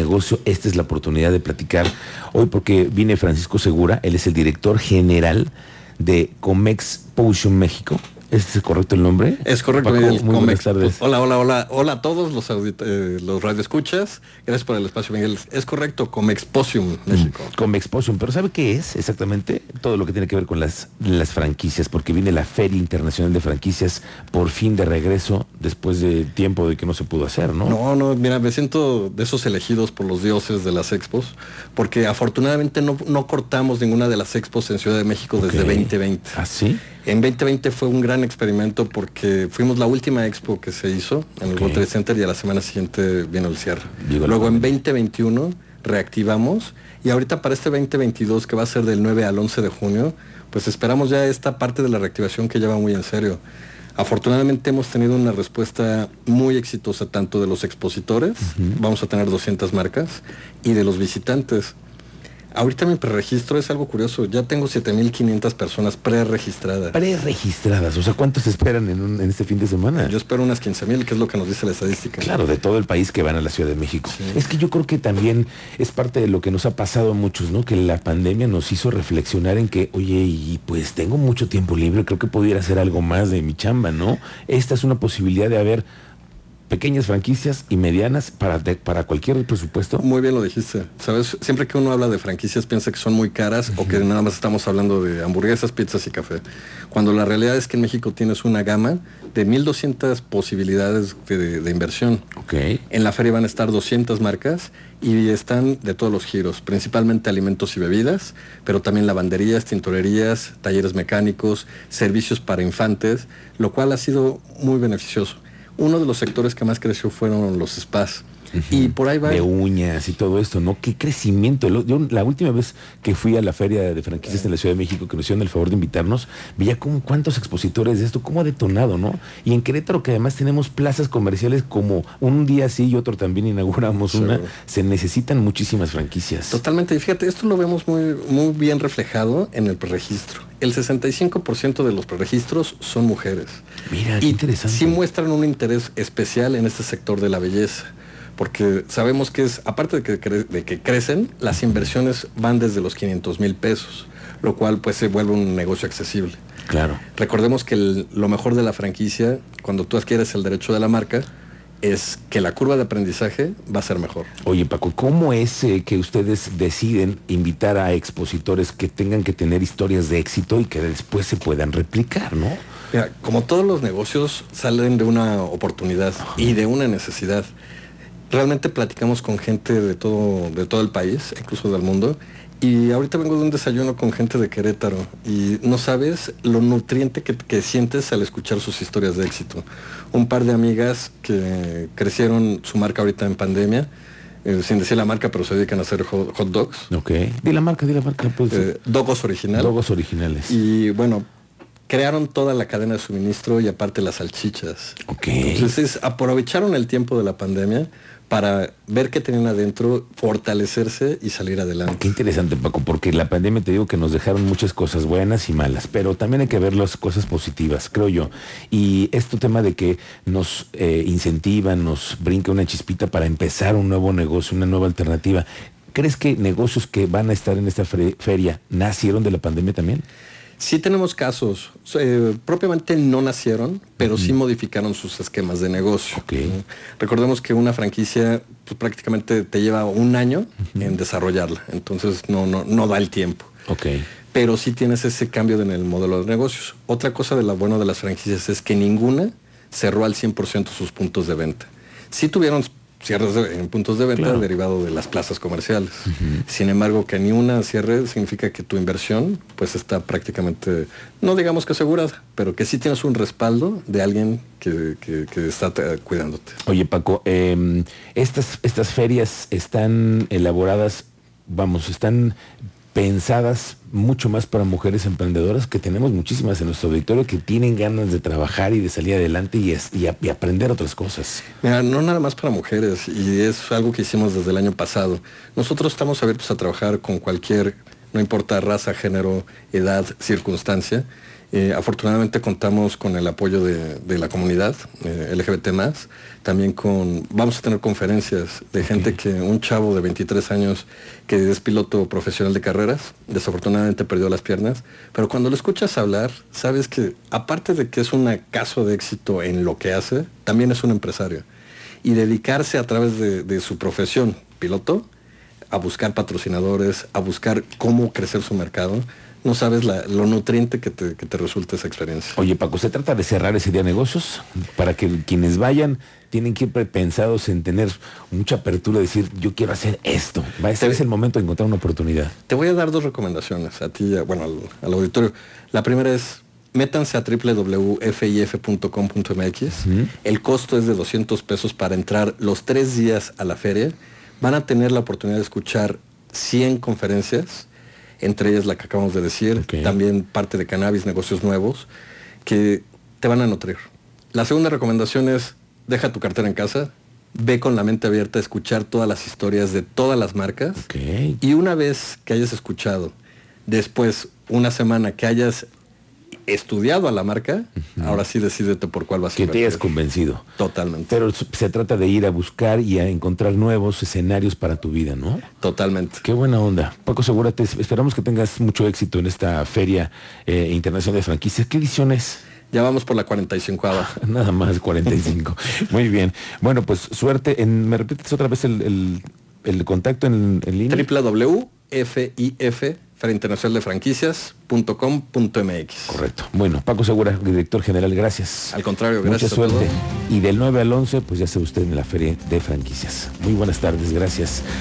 negocio, esta es la oportunidad de platicar hoy porque viene Francisco Segura, él es el director general de Comex Potion México. ¿Este es correcto el nombre? Es correcto. Paco, muy buenas tardes. Hola, hola, hola. Hola a todos los, eh, los radioescuchas. Gracias por el espacio, Miguel. Es correcto, Comexposium México. Mm, Comexposium, pero ¿sabe qué es exactamente? Todo lo que tiene que ver con las, las franquicias, porque viene la Feria Internacional de Franquicias por fin de regreso después de tiempo de que no se pudo hacer, ¿no? No, no, mira, me siento de esos elegidos por los dioses de las expos, porque afortunadamente no, no cortamos ninguna de las expos en Ciudad de México desde Ok. 2020. ¿Ah, sí? En 2020 fue un gran experimento porque fuimos la última expo que se hizo en el Ok. World Trade Center y a la semana siguiente vino el cierre. Luego en pandemia. 2021 reactivamos y ahorita para este 2022 que va a ser del 9 al 11 de junio, pues esperamos ya esta parte de la reactivación que lleva muy en serio. Afortunadamente hemos tenido una respuesta muy exitosa tanto de los expositores, vamos a tener 200 marcas, y de los visitantes. Ahorita mi preregistro es algo curioso, ya tengo 7.500 personas preregistradas. Preregistradas, o sea, ¿cuántos esperan en, un- en este fin de semana? Yo espero unas 15.000, que es lo que nos dice la estadística. Claro, de todo el país que van a la Ciudad de México. Sí. Es que yo creo que también es parte de lo que nos ha pasado a muchos, ¿no? Que la pandemia nos hizo reflexionar en que, oye, y pues tengo mucho tiempo libre, creo que pudiera hacer algo más de mi chamba, ¿no? Esta es una posibilidad de haber pequeñas franquicias y medianas para, de- para cualquier presupuesto. Muy bien lo dijiste. Sabes, siempre que uno habla de franquicias piensa que son muy caras o que nada más estamos hablando de hamburguesas, pizzas y café. Cuando la realidad es que en México tienes una gama de 1.200 posibilidades de, de inversión. Ok. En la feria van a estar 200 marcas y están de todos los giros, principalmente alimentos y bebidas, pero también lavanderías, tintorerías, talleres mecánicos, servicios para infantes, lo cual ha sido muy beneficioso. Uno de los sectores que más creció fueron los spas. Y por ahí va... de uñas y todo esto, ¿no? Qué crecimiento. Yo la última vez que fui a la feria de franquicias en la Ciudad de México, que nos hicieron el favor de invitarnos, veía como cuántos expositores de esto, cómo ha detonado, ¿no? Y en Querétaro, que además tenemos plazas comerciales como un día sí y otro también inauguramos una, se necesitan muchísimas franquicias. Totalmente. Y fíjate, esto lo vemos muy, muy bien reflejado en el preregistro. El 65% de los preregistros son mujeres. Mira, qué y interesante. sí muestran un interés especial en este sector de la belleza. Porque sabemos que es, aparte de que, cre- de que crecen, las inversiones van desde los 500 mil pesos, lo cual pues se vuelve un negocio accesible. Claro. Recordemos que el- lo mejor de la franquicia, cuando tú adquieres el derecho de la marca, es que la curva de aprendizaje va a ser mejor. Oye, Paco, ¿cómo es eh, que ustedes deciden invitar a expositores que tengan que tener historias de éxito y que después se puedan replicar, ¿no? Mira, como todos los negocios salen de una oportunidad y de una necesidad. Realmente platicamos con gente de todo, de todo el país, incluso del mundo. Y ahorita vengo de un desayuno con gente de Querétaro y no sabes lo nutriente que, que sientes al escuchar sus historias de éxito. Un par de amigas que crecieron su marca ahorita en pandemia, eh, sin decir la marca, pero se dedican a hacer hot, hot dogs. Ok. Di la marca, di la marca. Pues, Eh, Dogos original. Logos originales. Y bueno, crearon toda la cadena de suministro y aparte las salchichas. Ok. Entonces aprovecharon el tiempo de la pandemia para ver qué tenían adentro, fortalecerse y salir Qué adelante. interesante, Paco, porque la pandemia te digo que nos dejaron muchas cosas buenas y malas, pero también hay que ver las cosas positivas, creo yo. Y este tema de que nos eh, incentiva, nos brinca una chispita para empezar un nuevo negocio, una nueva alternativa. ¿Crees que negocios que van a estar en esta fe- feria nacieron de la pandemia también? Sí tenemos casos, eh, propiamente no nacieron, pero sí modificaron sus esquemas de negocio. Ok. ¿no? Recordemos que una franquicia pues, prácticamente te lleva un año en desarrollarla, entonces no, no, no da el tiempo. Ok. pero sí tienes ese cambio en el modelo de negocios. Otra cosa de lo bueno de las franquicias es que ninguna cerró al 100% sus puntos de venta. Sí tuvieron cierres de- en puntos de venta Claro. derivado de las plazas comerciales. Sin embargo, que ni una cierre significa que tu inversión pues está prácticamente, no digamos que asegurada, pero que sí tienes un respaldo de alguien que, que- que está cuidándote. Oye, Paco, eh, estas, estas ferias están elaboradas, vamos, están pensadas mucho más para mujeres emprendedoras, que tenemos muchísimas en nuestro auditorio que tienen ganas de trabajar y de salir adelante y, es- y aprender otras cosas. No nada más para mujeres, y es algo que hicimos desde el año pasado. Nosotros estamos abiertos a trabajar con cualquier, no importa raza, género, edad, circunstancia. Eh, afortunadamente contamos con el apoyo de, la comunidad eh, LGBT también con, vamos a tener conferencias de gente que, un chavo de 23 años que es piloto profesional de carreras, desafortunadamente perdió las piernas, pero cuando lo escuchas hablar, sabes que aparte de que es un caso de éxito en lo que hace, también es un empresario. Y dedicarse a través de su profesión, piloto, a buscar patrocinadores, a buscar cómo crecer su mercado, no sabes lo nutriente que te, que te resulta esa experiencia. Oye, Paco, ¿se trata de cerrar ese día de negocios? Para que quienes vayan tienen que ir pensados en tener mucha apertura, decir, yo quiero hacer esto. Va a ser el momento de encontrar una oportunidad. Te voy a dar dos recomendaciones a ti, bueno, al, auditorio. La primera es, métanse a www.fif.com.mx. El costo es de 200 pesos para entrar los tres días a la feria. Van a tener la oportunidad de escuchar 100 conferencias entre ellas la que acabamos de decir, también parte de cannabis, negocios nuevos, que te van a nutrir. La segunda recomendación es, deja tu cartera en casa, ve con la mente abierta a escuchar todas las historias de todas las marcas y una vez que hayas escuchado, después una semana que hayas estudiado a la marca, ahora sí decídete por cuál vas a Que te hayas convencido. Totalmente. Pero se trata de ir a buscar y a encontrar nuevos escenarios para tu vida, ¿no? Totalmente. Qué buena onda. Paco Segura, esperamos que tengas mucho éxito en esta Feria eh, Internacional de Franquicias. ¿Qué edición es? Ya vamos por la 45 Nada más 45. Muy bien. Bueno, pues suerte. En, ¿Me repites otra vez el, contacto en, en línea? www.fif Feria Internacional de Franquicias.com.mx. Correcto. Bueno, Paco Segura, director general, gracias. Al contrario, gracias. Mucha suerte. Y del 9 al 11, pues ya se usted en la Feria de Franquicias. Muy buenas tardes, gracias.